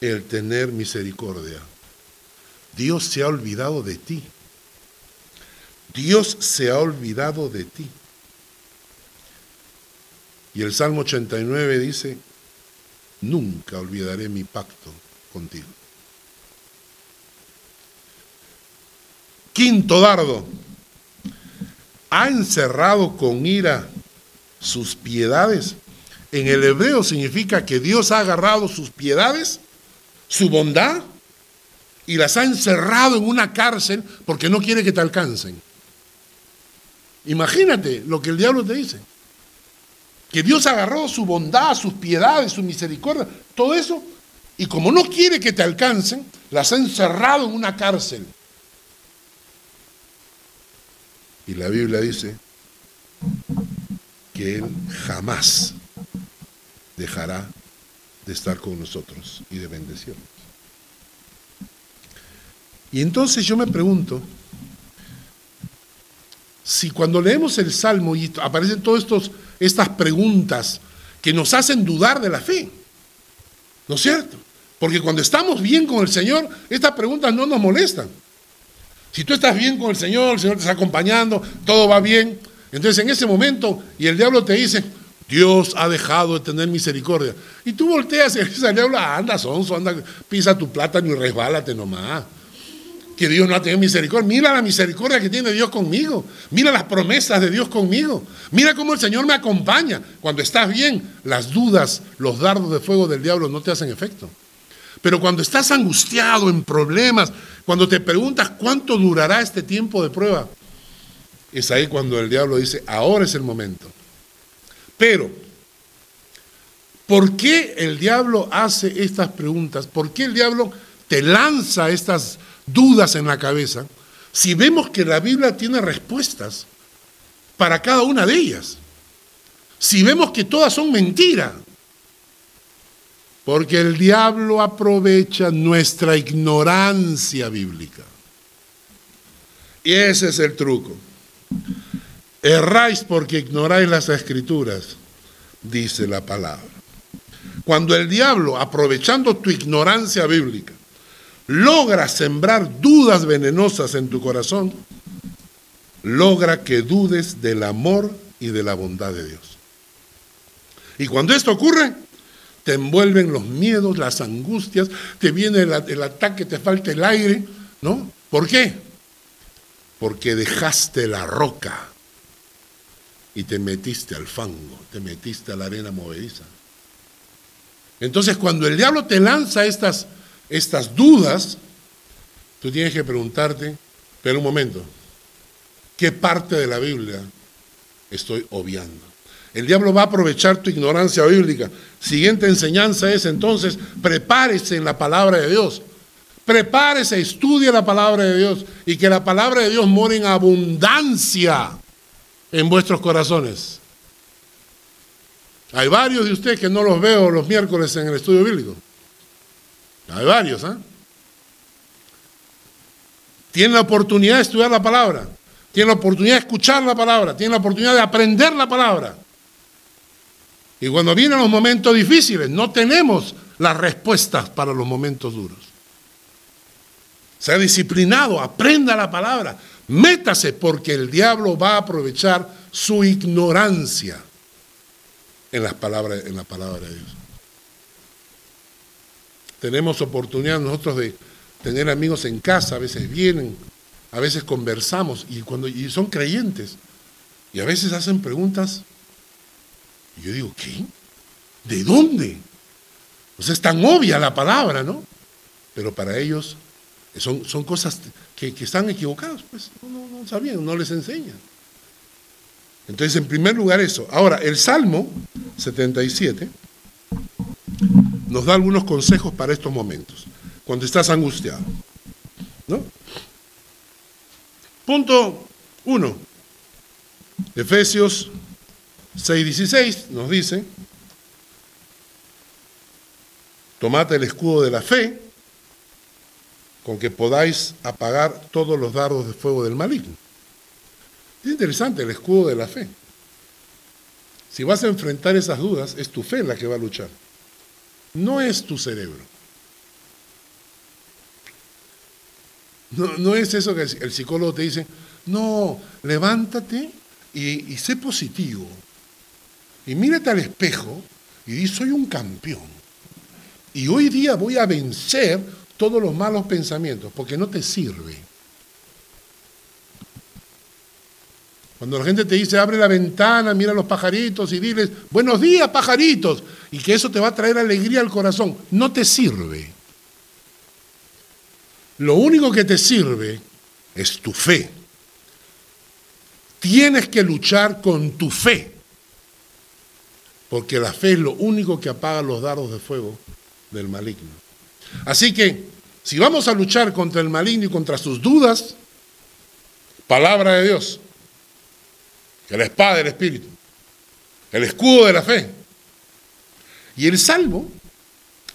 el tener misericordia. Dios se ha olvidado de ti. Dios se ha olvidado de ti. Y el Salmo 89 dice, nunca olvidaré mi pacto contigo. Quinto dardo, ha encerrado con ira sus piedades. En el hebreo significa que Dios ha agarrado sus piedades, su bondad, y las ha encerrado en una cárcel porque no quiere que te alcancen. Imagínate lo que el diablo te dice. Que Dios agarró su bondad, sus piedades, su misericordia, todo eso, y como no quiere que te alcancen, las ha encerrado en una cárcel. Y la Biblia dice que Él jamás dejará de estar con nosotros y de bendecirnos. Y entonces yo me pregunto, si cuando leemos el Salmo y aparecen todas estas preguntas que nos hacen dudar de la fe, ¿no es cierto? Porque cuando estamos bien con el Señor, estas preguntas no nos molestan. Si tú estás bien con el Señor, el Señor te está acompañando, todo va bien, entonces en ese momento, y el diablo te dice, Dios ha dejado de tener misericordia. Y tú volteas y dices al diablo, anda, sonso, anda, pisa tu plátano y resbálate nomás. Que Dios no ha tenido misericordia. Mira la misericordia que tiene Dios conmigo. Mira las promesas de Dios conmigo. Mira cómo el Señor me acompaña. Cuando estás bien, las dudas, los dardos de fuego del diablo no te hacen efecto. Pero cuando estás angustiado, en problemas, cuando te preguntas cuánto durará este tiempo de prueba, es ahí cuando el diablo dice, ahora es el momento. Pero, ¿por qué el diablo hace estas preguntas? ¿Por qué el diablo te lanza estas dudas en la cabeza? Si vemos que la Biblia tiene respuestas para cada una de ellas. Si vemos que todas son mentiras. Porque el diablo aprovecha nuestra ignorancia bíblica. Y ese es el truco. Erráis porque ignoráis las escrituras, dice la palabra. Cuando el diablo, aprovechando tu ignorancia bíblica, logra sembrar dudas venenosas en tu corazón, logra que dudes del amor y de la bondad de Dios. Y cuando esto ocurre, te envuelven los miedos, las angustias, te viene el, ataque, te falta el aire, ¿no? ¿Por qué? Porque dejaste la roca y te metiste al fango, te metiste a la arena movediza. Entonces, cuando el diablo te lanza estas, estas dudas, tú tienes que preguntarte, pero un momento, ¿qué parte de la Biblia estoy obviando? El diablo va a aprovechar tu ignorancia bíblica. Siguiente enseñanza es entonces, prepárese en la palabra de Dios. Prepárese, estudie la palabra de Dios y que la palabra de Dios more en abundancia en vuestros corazones. Hay varios de ustedes que no los veo los miércoles en el estudio bíblico. Hay varios, ¿ah? Tienen la oportunidad de estudiar la palabra, tienen la oportunidad de escuchar la palabra, tienen la oportunidad de aprender la palabra. Y cuando vienen los momentos difíciles, no tenemos las respuestas para los momentos duros. Sea disciplinado, aprenda la palabra, métase porque el diablo va a aprovechar su ignorancia en las palabras, en la palabra de Dios. Tenemos oportunidad nosotros de tener amigos en casa, a veces vienen, a veces conversamos y, cuando, y son creyentes y a veces hacen preguntas y yo digo, ¿qué? ¿De dónde? O sea, es tan obvia la palabra, ¿no? Pero para ellos son, son cosas que, están equivocadas, pues no, no, sabían, no les enseñan. Entonces, en primer lugar eso. Ahora, el Salmo 77 nos da algunos consejos para estos momentos, cuando estás angustiado. ¿no? Punto 1. Efesios 6.16 nos dice, tomad el escudo de la fe con que podáis apagar todos los dardos de fuego del maligno. Es interesante el escudo de la fe. Si vas a enfrentar esas dudas, es tu fe la que va a luchar. No es tu cerebro. No, es eso que el psicólogo te dice, no, levántate y, y sé positivo. Y mírate al espejo y di, soy un campeón. Y hoy día voy a vencer todos los malos pensamientos, porque no te sirve. Cuando la gente te dice, abre la ventana, mira los pajaritos y diles, buenos días pajaritos, y que eso te va a traer alegría al corazón, no te sirve. Lo único que te sirve es tu fe. Tienes que luchar con tu fe, porque la fe es lo único que apaga los dardos de fuego del maligno. Así que, si vamos a luchar contra el maligno y contra sus dudas, palabra de Dios, que la espada del Espíritu, el escudo de la fe. Y el Salmo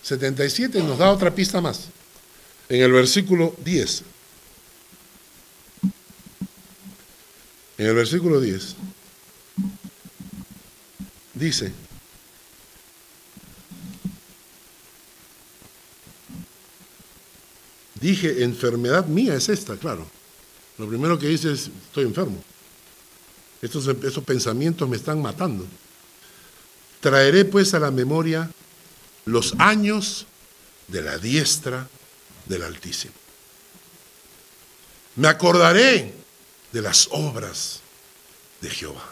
77 nos da otra pista más, en el versículo 10. En el versículo 10 dice, dije, enfermedad mía es esta, claro. Lo primero que dice es, estoy enfermo. Estos, esos pensamientos me están matando. Traeré pues a la memoria los años de la diestra del Altísimo. Me acordaré de las obras de Jehová.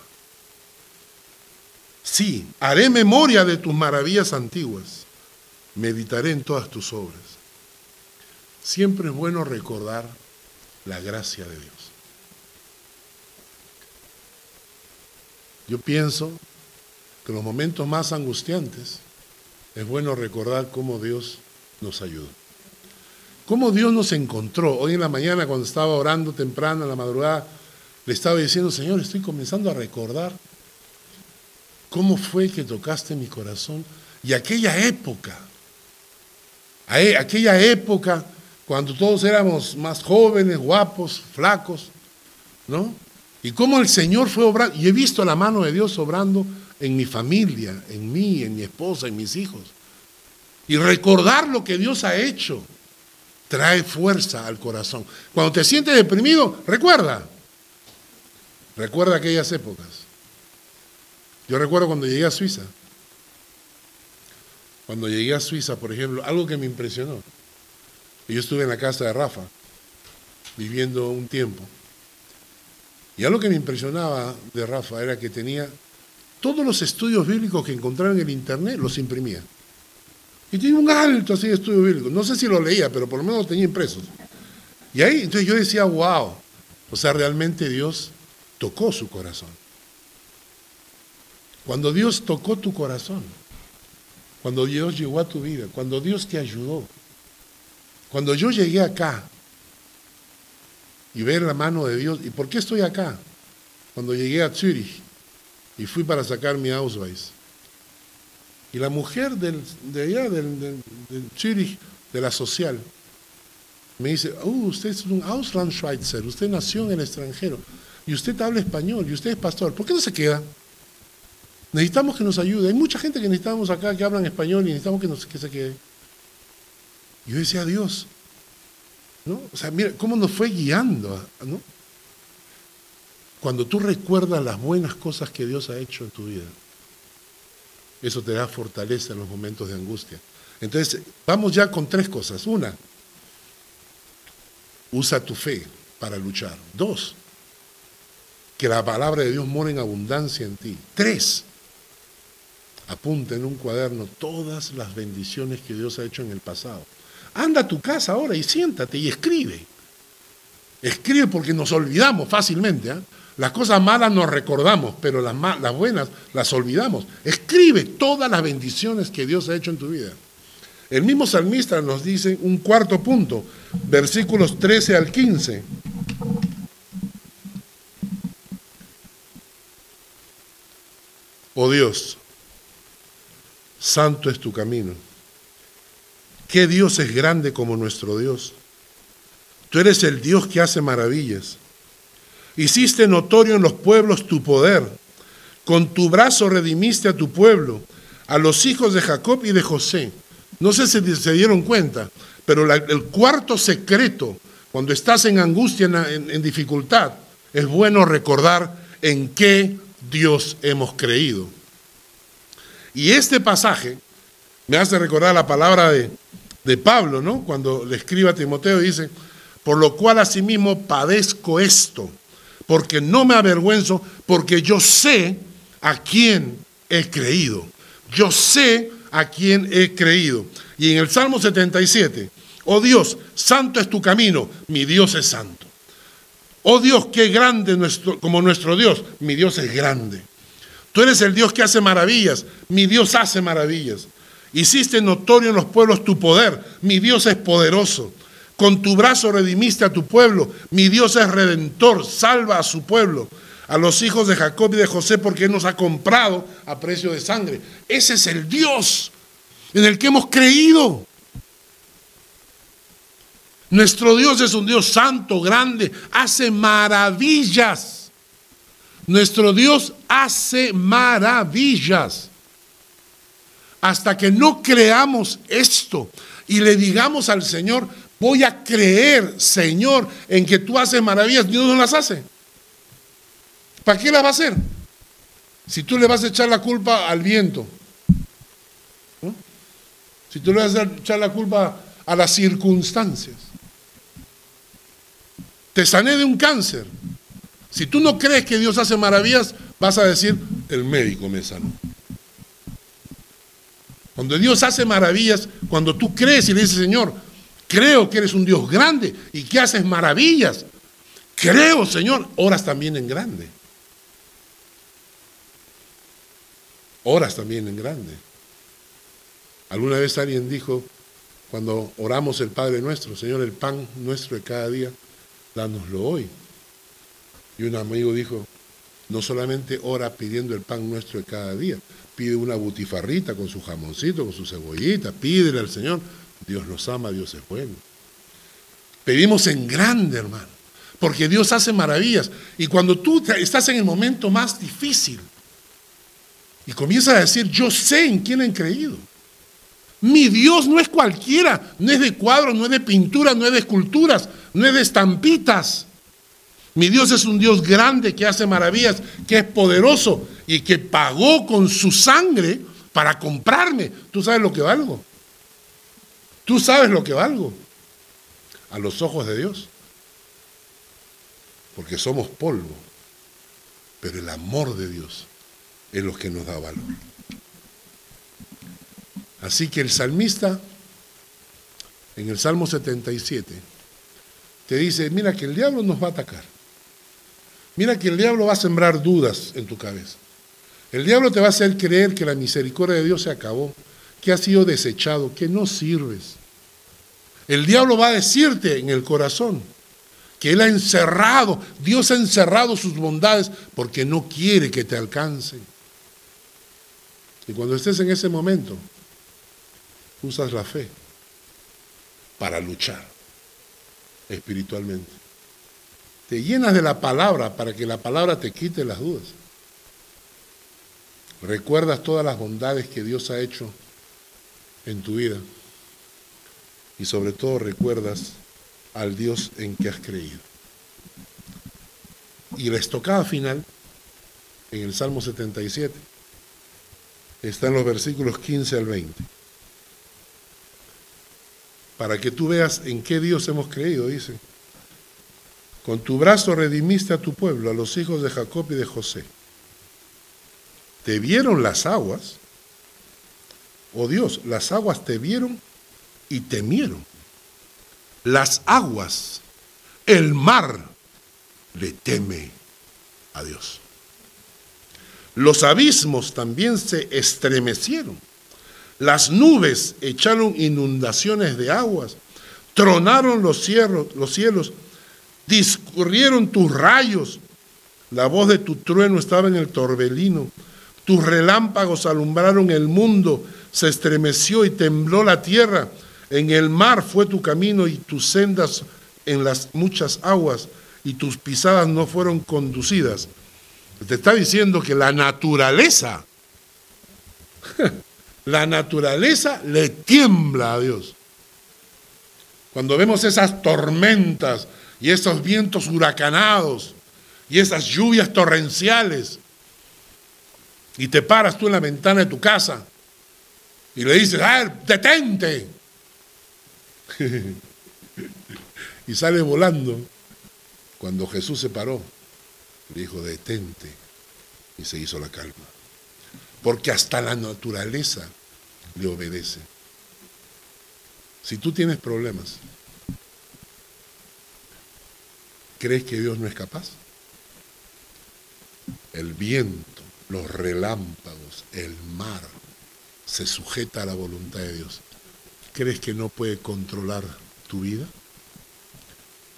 Sí, haré memoria de tus maravillas antiguas. Meditaré en todas tus obras. Siempre es bueno recordar la gracia de Dios. Yo pienso que en los momentos más angustiantes es bueno recordar cómo Dios nos ayudó. Cómo Dios nos encontró. Hoy en la mañana cuando estaba orando temprano, en la madrugada, le estaba diciendo, Señor, estoy comenzando a recordar cómo fue que tocaste mi corazón. Y aquella época, aquella época cuando todos éramos más jóvenes, guapos, flacos, ¿no? Y cómo el Señor fue obrando. Y he visto la mano de Dios obrando en mi familia, en mí, en mi esposa, en mis hijos. Y recordar lo que Dios ha hecho trae fuerza al corazón. Cuando te sientes deprimido, recuerda. Recuerda aquellas épocas. Yo recuerdo cuando llegué a Suiza. Cuando llegué a Suiza, por ejemplo, algo que me impresionó. Yo estuve en la casa de Rafa, viviendo un tiempo. Y algo que me impresionaba de Rafa era que tenía todos los estudios bíblicos que encontraba en el internet, los imprimía. Y tenía un alto así de estudio bíblico. No sé si lo leía, pero por lo menos tenía impresos. Y ahí, entonces yo decía, wow. O sea, realmente Dios tocó su corazón. Cuando Dios tocó tu corazón, cuando Dios llegó a tu vida, cuando Dios te ayudó, cuando yo llegué acá y ver la mano de Dios. ¿Y por qué estoy acá? Cuando llegué a Zurich y fui para sacar mi Ausweis. Y la mujer del, de allá, del, Zurich, de la social, me dice, oh, usted es un Auslandschweizer, usted nació en el extranjero, y usted habla español, y usted es pastor, ¿por qué no se queda? Necesitamos que nos ayude. Hay mucha gente que necesitamos acá que hablan español y necesitamos que se quede. Yo decía, Dios, ¿no? O sea, mira cómo nos fue guiando, ¿no? Cuando tú recuerdas las buenas cosas que Dios ha hecho en tu vida, eso te da fortaleza en los momentos de angustia. Entonces, vamos ya con tres cosas. Una, usa tu fe para luchar. Dos, que la palabra de Dios mora en abundancia en ti. Tres, apunta en un cuaderno todas las bendiciones que Dios ha hecho en el pasado. Anda a tu casa ahora y siéntate y escribe. Escribe porque nos olvidamos fácilmente. ¿eh? Las cosas malas nos recordamos, pero las, las buenas las olvidamos. Escribe todas las bendiciones que Dios ha hecho en tu vida. El mismo salmista nos dice un cuarto punto, versículos 13 al 15. Oh Dios, santo es tu camino ¿Qué Dios es grande como nuestro Dios? Tú eres el Dios que hace maravillas. Hiciste notorio en los pueblos tu poder. Con tu brazo redimiste a tu pueblo, a los hijos de Jacob y de José. No sé si se dieron cuenta, pero el cuarto secreto, cuando estás en angustia, en dificultad, es bueno recordar en qué Dios hemos creído. Y este pasaje me hace recordar la palabra de, de Pablo, ¿no? Cuando le escribe a Timoteo dice, por lo cual asimismo padezco esto, porque no me avergüenzo, porque yo sé a quién he creído. Yo sé a quién he creído. Y en el Salmo 77, oh Dios, santo es tu camino, mi Dios es santo. Oh Dios, qué grande nuestro, como nuestro Dios, mi Dios es grande. Tú eres el Dios que hace maravillas, mi Dios hace maravillas. Hiciste notorio en los pueblos tu poder, mi Dios es poderoso. Con tu brazo redimiste a tu pueblo, mi Dios es redentor, salva a su pueblo, a los hijos de Jacob y de José, porque nos ha comprado a precio de sangre. Ese es el Dios en el que hemos creído. Nuestro Dios es un Dios santo, grande, hace maravillas. Nuestro Dios hace maravillas. Hasta que no creamos esto y le digamos al Señor, voy a creer, Señor, en que tú haces maravillas, Dios no las hace. ¿Para qué las va a hacer? Si tú le vas a echar la culpa al viento, si tú le vas a echar la culpa a las circunstancias, te sané de un cáncer. Si tú no crees que Dios hace maravillas, vas a decir, el médico me sanó. Cuando Dios hace maravillas, cuando tú crees y le dices, Señor, creo que eres un Dios grande y que haces maravillas, creo, Señor, oras también en grande. Oras también en grande. Alguna vez alguien dijo, cuando oramos el Padre nuestro, Señor, el pan nuestro de cada día, dánoslo hoy. Y un amigo dijo, no solamente ora pidiendo el pan nuestro de cada día, pide una butifarrita con su jamoncito, con su cebollita, pídele al Señor. Dios nos ama, Dios es bueno. Pedimos en grande, hermano, porque Dios hace maravillas. Y cuando tú estás en el momento más difícil y comienzas a decir, yo sé en quién he creído. Mi Dios no es cualquiera, no es de cuadros, no es de pintura, no es de esculturas, no es de estampitas. Mi Dios es un Dios grande que hace maravillas, que es poderoso y que pagó con su sangre para comprarme. ¿Tú sabes lo que valgo? ¿Tú sabes lo que valgo? A los ojos de Dios. Porque somos polvo. Pero el amor de Dios es lo que nos da valor. Así que el salmista, en el Salmo 77, te dice, mira que el diablo nos va a atacar. Mira que el diablo va a sembrar dudas en tu cabeza. El diablo te va a hacer creer que la misericordia de Dios se acabó, que ha sido desechado, que no sirves. El diablo va a decirte en el corazón que Él ha encerrado, Dios ha encerrado sus bondades porque no quiere que te alcancen. Y cuando estés en ese momento, usas la fe para luchar espiritualmente. Te llenas de la palabra para que la palabra te quite las dudas. Recuerdas todas las bondades que Dios ha hecho en tu vida. Y sobre todo recuerdas al Dios en que has creído. Y la estocada final, en el Salmo 77, está en los versículos 15 al 20 para que tú veas en qué Dios hemos creído, dice. Con tu brazo redimiste a tu pueblo, a los hijos de Jacob y de José. Te vieron las aguas, oh Dios, las aguas te vieron y temieron. Las aguas, el mar, le teme a Dios. Los abismos también se estremecieron las nubes echaron inundaciones de aguas, tronaron los cielos, los cielos, discurrieron tus rayos. La voz de tu trueno estaba en el torbellino. Tus relámpagos alumbraron el mundo, se estremeció y tembló la tierra. En el mar fue tu camino y tus sendas en las muchas aguas. y tus pisadas no fueron conducidas. Te está diciendo que la naturaleza, la naturaleza le tiembla a Dios. Cuando vemos esas tormentas y esos vientos huracanados y esas lluvias torrenciales, y te paras tú en la ventana de tu casa y le dices, ¡ah, detente! y sale volando. Cuando Jesús se paró, le dijo, detente, y se hizo la calma. Porque hasta la naturaleza le obedece. Si tú tienes problemas, ¿crees que Dios no es capaz? El viento, los relámpagos, el mar, se sujeta a la voluntad de Dios. ¿Crees que no puede controlar tu vida?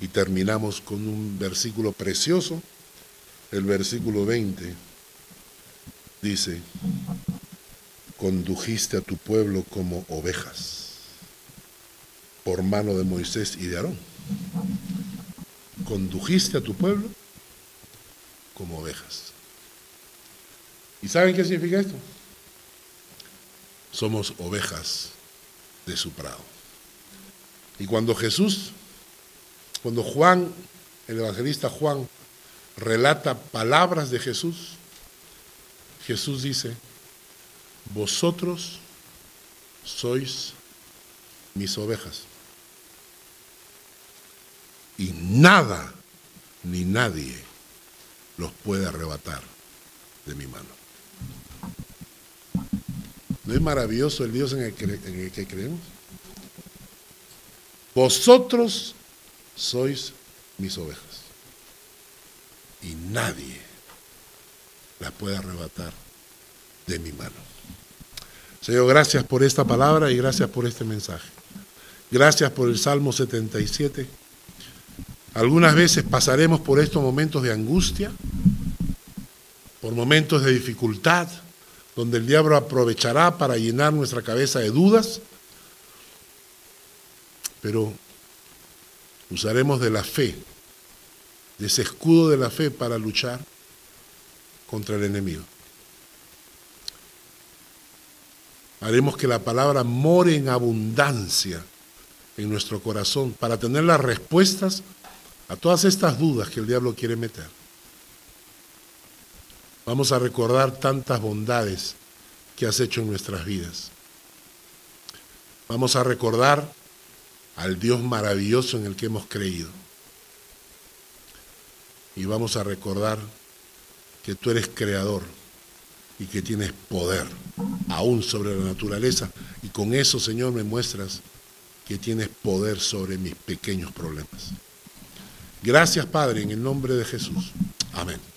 Y terminamos con un versículo precioso, el versículo 20. Dice, condujiste a tu pueblo como ovejas por mano de Moisés y de Aarón. Condujiste a tu pueblo como ovejas. ¿Y saben qué significa esto? Somos ovejas de su prado. Y cuando Jesús, cuando Juan, el evangelista Juan, relata palabras de Jesús, Jesús dice, vosotros sois mis ovejas y nada ni nadie los puede arrebatar de mi mano. ¿No es maravilloso el Dios en el, que, creemos? Vosotros sois mis ovejas y nadie las puede arrebatar de mi mano. Señor, gracias por esta palabra y gracias por este mensaje. Gracias por el Salmo 77 algunas veces pasaremos por estos momentos de angustia, por momentos de dificultad, donde el diablo aprovechará para llenar nuestra cabeza de dudas, pero usaremos de la fe, de ese escudo de la fe para luchar contra el enemigo. Haremos que la palabra more en abundancia en nuestro corazón para tener las respuestas a todas estas dudas que el diablo quiere meter. Vamos a recordar tantas bondades que has hecho en nuestras vidas. Vamos a recordar al Dios maravilloso en el que hemos creído. Y vamos a recordar que tú eres creador y que tienes poder aún sobre la naturaleza. Y con eso, Señor, me muestras que tienes poder sobre mis pequeños problemas. Gracias, Padre, en el nombre de Jesús. Amén.